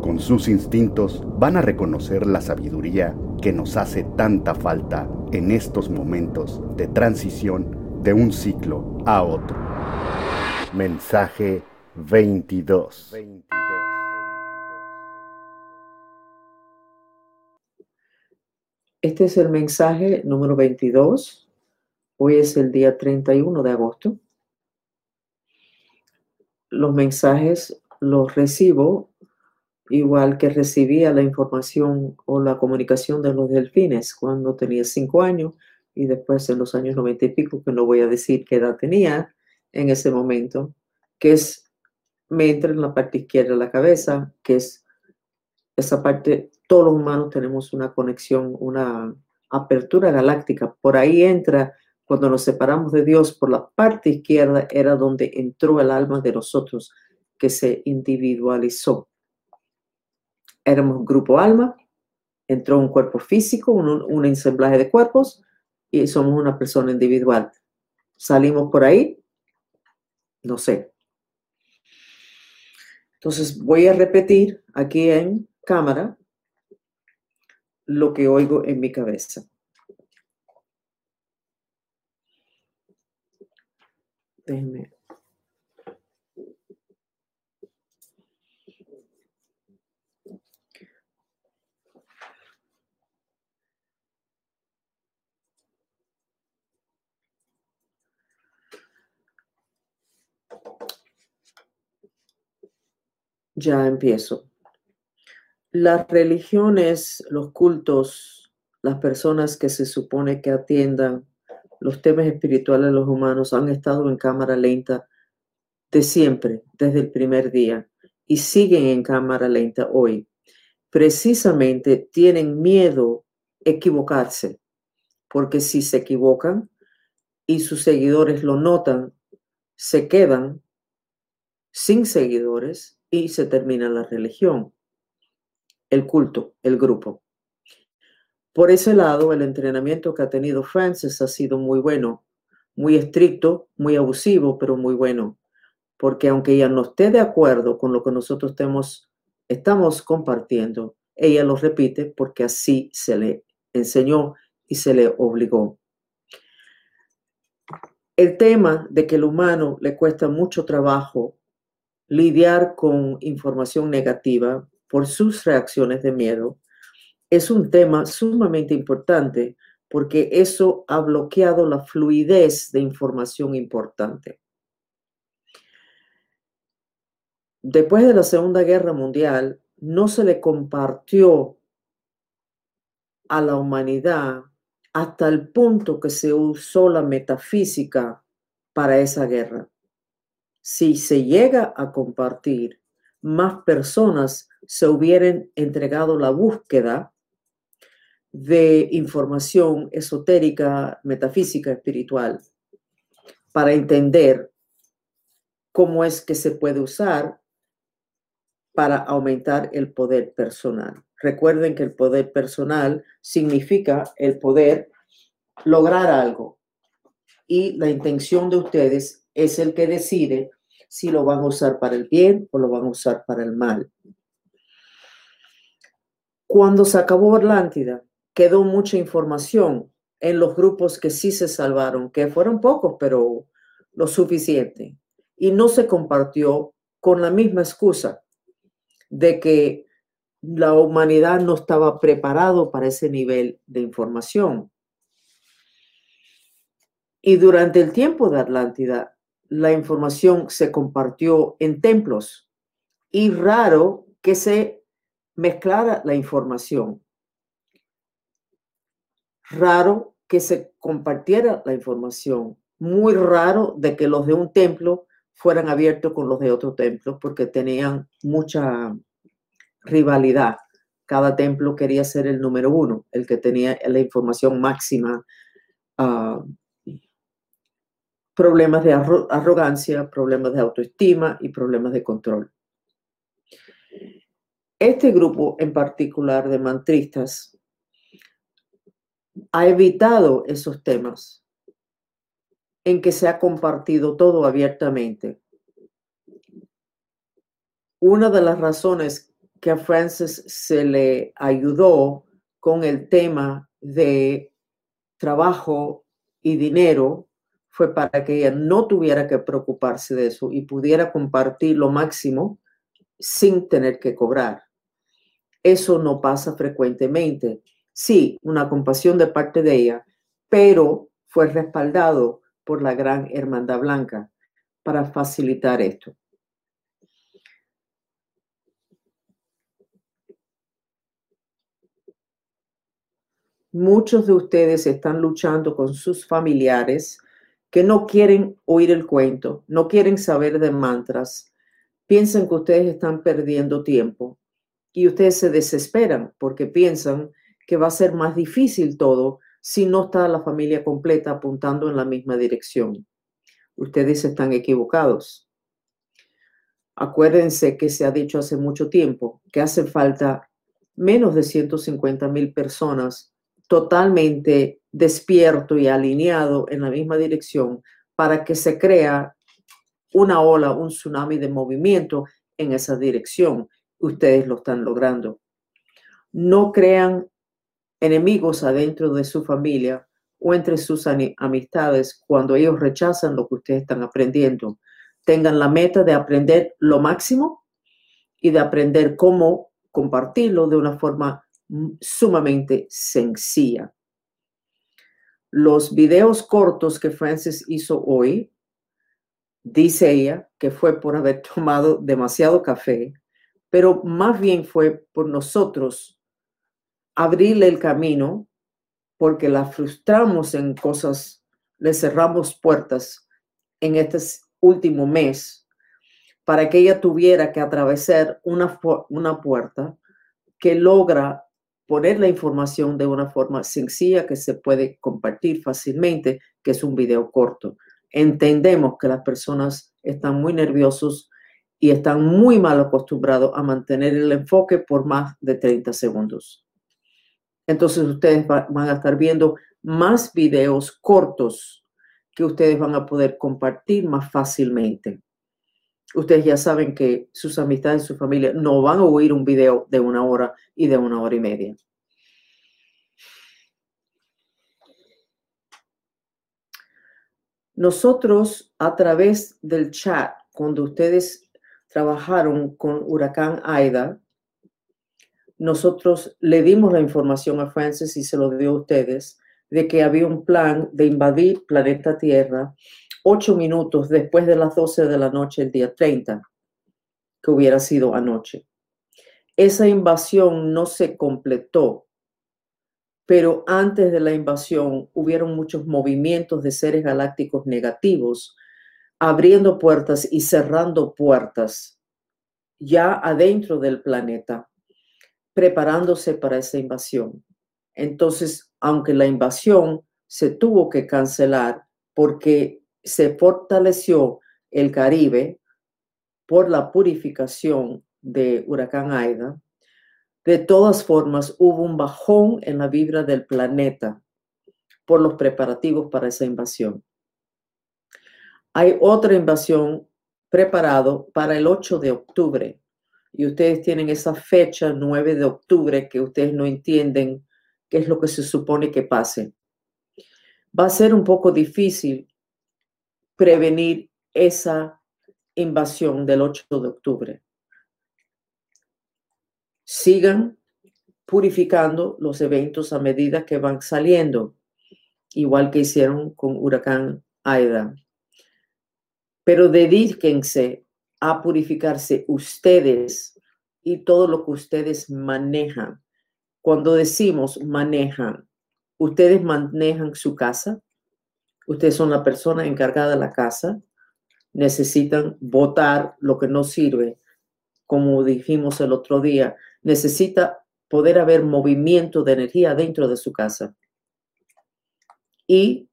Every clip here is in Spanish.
con sus instintos van a reconocer la sabiduría que nos hace tanta falta en estos momentos de transición de un ciclo a otro. Mensaje 22. Este es el mensaje número 22. Hoy es el día 31 de agosto. Los mensajes los recibo igual que recibía la información o la comunicación de los delfines cuando tenía cinco años y después en los años 90 y pico, que no voy a decir qué edad tenía en ese momento, que es, me entra en la parte izquierda de la cabeza, que es esa parte todos los humanos tenemos una conexión, una apertura galáctica. Por ahí entra, cuando nos separamos de Dios, por la parte izquierda era donde entró el alma de nosotros, que se individualizó. Éramos grupo alma, entró un cuerpo físico, un, un ensamblaje de cuerpos, y somos una persona individual. Salimos por ahí, no sé. Entonces voy a repetir aquí en cámara lo que oigo en mi cabeza. Déjenme. Ya empiezo las religiones, los cultos, las personas que se supone que atiendan los temas espirituales de los humanos han estado en cámara lenta de siempre, desde el primer día, y siguen en cámara lenta hoy. Precisamente tienen miedo equivocarse, porque si se equivocan y sus seguidores lo notan, se quedan sin seguidores y se termina la religión el culto, el grupo. Por ese lado, el entrenamiento que ha tenido Francis ha sido muy bueno, muy estricto, muy abusivo, pero muy bueno, porque aunque ella no esté de acuerdo con lo que nosotros estamos compartiendo, ella lo repite porque así se le enseñó y se le obligó. El tema de que el humano le cuesta mucho trabajo lidiar con información negativa por sus reacciones de miedo, es un tema sumamente importante porque eso ha bloqueado la fluidez de información importante. Después de la Segunda Guerra Mundial, no se le compartió a la humanidad hasta el punto que se usó la metafísica para esa guerra. Si se llega a compartir, más personas se hubieran entregado la búsqueda de información esotérica, metafísica, espiritual, para entender cómo es que se puede usar para aumentar el poder personal. Recuerden que el poder personal significa el poder lograr algo y la intención de ustedes es el que decide si lo van a usar para el bien o lo van a usar para el mal. Cuando se acabó Atlántida, quedó mucha información en los grupos que sí se salvaron, que fueron pocos, pero lo suficiente. Y no se compartió con la misma excusa de que la humanidad no estaba preparado para ese nivel de información. Y durante el tiempo de Atlántida, la información se compartió en templos y raro que se mezclara la información. Raro que se compartiera la información. Muy raro de que los de un templo fueran abiertos con los de otro templo porque tenían mucha rivalidad. Cada templo quería ser el número uno, el que tenía la información máxima. Ah, problemas de arrogancia, problemas de autoestima y problemas de control. Este grupo en particular de mantristas ha evitado esos temas en que se ha compartido todo abiertamente. Una de las razones que a Francis se le ayudó con el tema de trabajo y dinero fue para que ella no tuviera que preocuparse de eso y pudiera compartir lo máximo sin tener que cobrar. Eso no pasa frecuentemente. Sí, una compasión de parte de ella, pero fue respaldado por la gran Hermandad Blanca para facilitar esto. Muchos de ustedes están luchando con sus familiares que no quieren oír el cuento, no quieren saber de mantras, piensan que ustedes están perdiendo tiempo y ustedes se desesperan porque piensan que va a ser más difícil todo si no está la familia completa apuntando en la misma dirección. Ustedes están equivocados. Acuérdense que se ha dicho hace mucho tiempo que hace falta menos de 150 mil personas totalmente despierto y alineado en la misma dirección para que se crea una ola, un tsunami de movimiento en esa dirección. Ustedes lo están logrando. No crean enemigos adentro de su familia o entre sus amistades cuando ellos rechazan lo que ustedes están aprendiendo. Tengan la meta de aprender lo máximo y de aprender cómo compartirlo de una forma sumamente sencilla. Los videos cortos que Francis hizo hoy, dice ella que fue por haber tomado demasiado café, pero más bien fue por nosotros abrirle el camino porque la frustramos en cosas, le cerramos puertas en este último mes para que ella tuviera que atravesar una, una puerta que logra poner la información de una forma sencilla que se puede compartir fácilmente, que es un video corto. Entendemos que las personas están muy nerviosos y están muy mal acostumbrados a mantener el enfoque por más de 30 segundos. Entonces ustedes van a estar viendo más videos cortos que ustedes van a poder compartir más fácilmente. Ustedes ya saben que sus amistades su familia no van a oír un video de una hora y de una hora y media. Nosotros a través del chat, cuando ustedes trabajaron con Huracán Aida, nosotros le dimos la información a Francis y se lo dio a ustedes de que había un plan de invadir planeta Tierra ocho minutos después de las 12 de la noche el día 30, que hubiera sido anoche. Esa invasión no se completó, pero antes de la invasión hubieron muchos movimientos de seres galácticos negativos, abriendo puertas y cerrando puertas ya adentro del planeta preparándose para esa invasión. Entonces, aunque la invasión se tuvo que cancelar porque se fortaleció el Caribe por la purificación de huracán Aida, de todas formas hubo un bajón en la vibra del planeta por los preparativos para esa invasión. Hay otra invasión preparado para el 8 de octubre y ustedes tienen esa fecha 9 de octubre que ustedes no entienden qué es lo que se supone que pase. Va a ser un poco difícil prevenir esa invasión del 8 de octubre. Sigan purificando los eventos a medida que van saliendo, igual que hicieron con huracán Aida. Pero dedíquense a purificarse ustedes y todo lo que ustedes manejan. Cuando decimos manejan, ustedes manejan su casa, ustedes son la persona encargada de la casa, necesitan votar lo que no sirve como dijimos el otro día, necesita poder haber movimiento de energía dentro de su casa. Y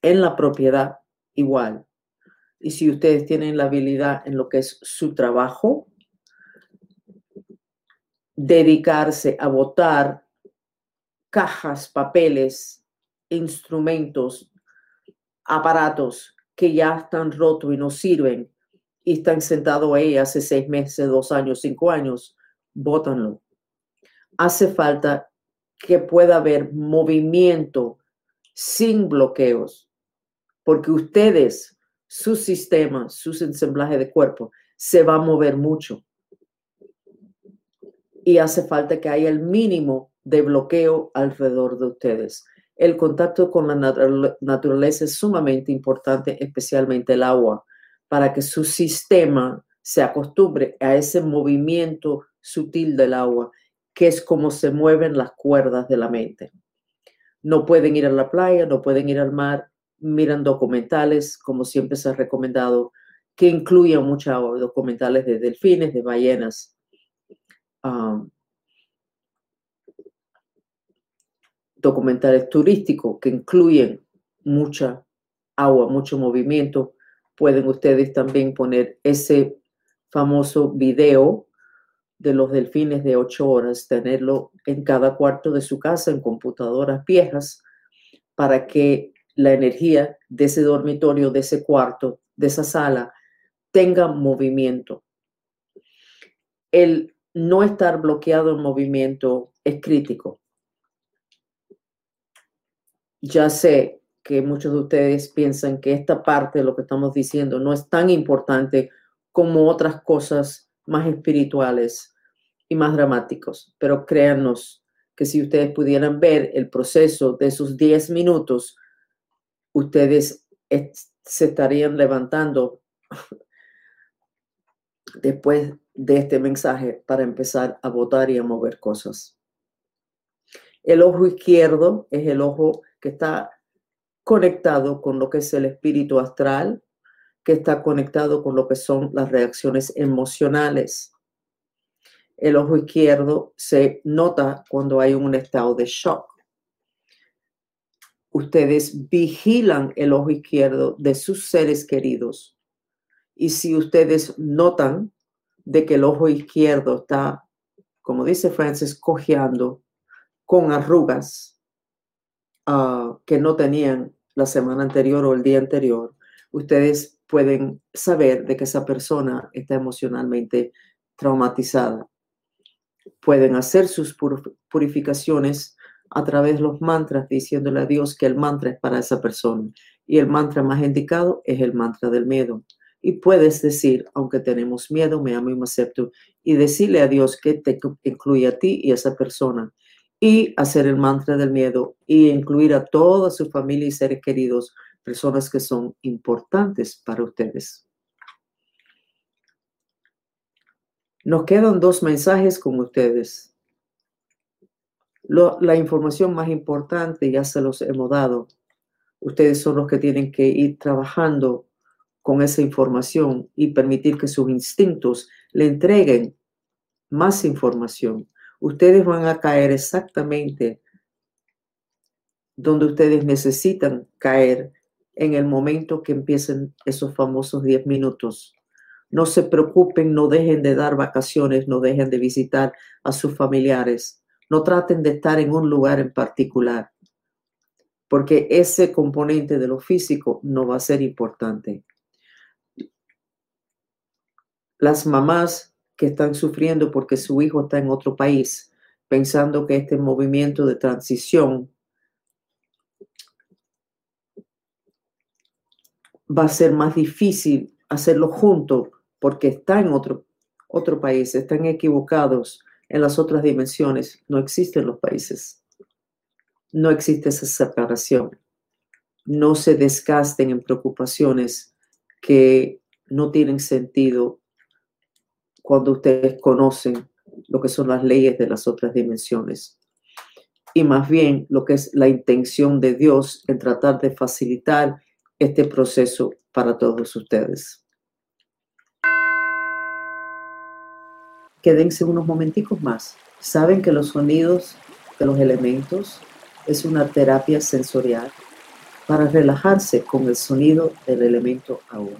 en la propiedad igual. Y si ustedes tienen la habilidad en lo que es su trabajo, dedicarse a votar cajas, papeles, instrumentos, aparatos que ya están rotos y no sirven y están sentados ahí hace seis meses, dos años, cinco años, bótanlo. Hace falta que pueda haber movimiento sin bloqueos, porque ustedes, su sistema, su ensamblaje de cuerpo, se va a mover mucho. Y hace falta que haya el mínimo de bloqueo alrededor de ustedes. El contacto con la naturaleza es sumamente importante, especialmente el agua, para que su sistema se acostumbre a ese movimiento sutil del agua, que es como se mueven las cuerdas de la mente. No pueden ir a la playa, no pueden ir al mar, miran documentales, como siempre se ha recomendado, que incluyan muchos documentales de delfines, de ballenas. Documentales turísticos que incluyen mucha agua, mucho movimiento. Pueden ustedes también poner ese famoso video de los delfines de ocho horas, tenerlo en cada cuarto de su casa en computadoras viejas para que la energía de ese dormitorio, de ese cuarto, de esa sala, tenga movimiento. El no estar bloqueado en movimiento es crítico. Ya sé que muchos de ustedes piensan que esta parte de lo que estamos diciendo no es tan importante como otras cosas más espirituales y más dramáticos, pero créanos que si ustedes pudieran ver el proceso de esos 10 minutos, ustedes se estarían levantando después de este mensaje para empezar a votar y a mover cosas. El ojo izquierdo es el ojo que está conectado con lo que es el espíritu astral, que está conectado con lo que son las reacciones emocionales. El ojo izquierdo se nota cuando hay un estado de shock ustedes vigilan el ojo izquierdo de sus seres queridos. Y si ustedes notan de que el ojo izquierdo está, como dice Francis, cojeando con arrugas ah, que no tenían la semana anterior o el día anterior, ustedes pueden saber de que esa persona está emocionalmente traumatizada. Pueden hacer sus purificaciones a través de los mantras diciéndole a Dios que el mantra es para esa persona. Y el mantra más indicado es el mantra del miedo. Y puedes decir, aunque tenemos miedo, me amo y me acepto, y decirle a Dios que te incluye a ti y a esa persona. Y hacer el mantra del miedo y incluir a toda su familia y seres queridos, personas que son importantes para ustedes. Nos quedan dos mensajes con ustedes la información más importante ya se los hemos dado. Ustedes son los que tienen que ir trabajando con esa información y permitir que sus instintos le entreguen más información. Ustedes van a caer exactamente donde ustedes necesitan caer en el momento que empiecen esos famosos 10 minutos. No se preocupen, no dejen de dar vacaciones, no dejen de visitar a sus familiares no traten de estar en un lugar en particular, porque ese componente de lo físico no va a ser importante. Las mamás que están sufriendo porque su hijo está en otro país, pensando que este movimiento de transición va a ser más difícil hacerlo junto porque está en otro, otro país, están equivocados en las otras dimensiones no existen los países. No existe esa separación. No se desgasten en preocupaciones que no tienen sentido cuando ustedes conocen lo que son las leyes de las otras dimensiones. Y más bien lo que es la intención de Dios en tratar de facilitar este proceso para todos ustedes. quédense unos momenticos más. Saben que los sonidos de los elementos es una terapia sensorial para relajarse con el sonido del elemento agua.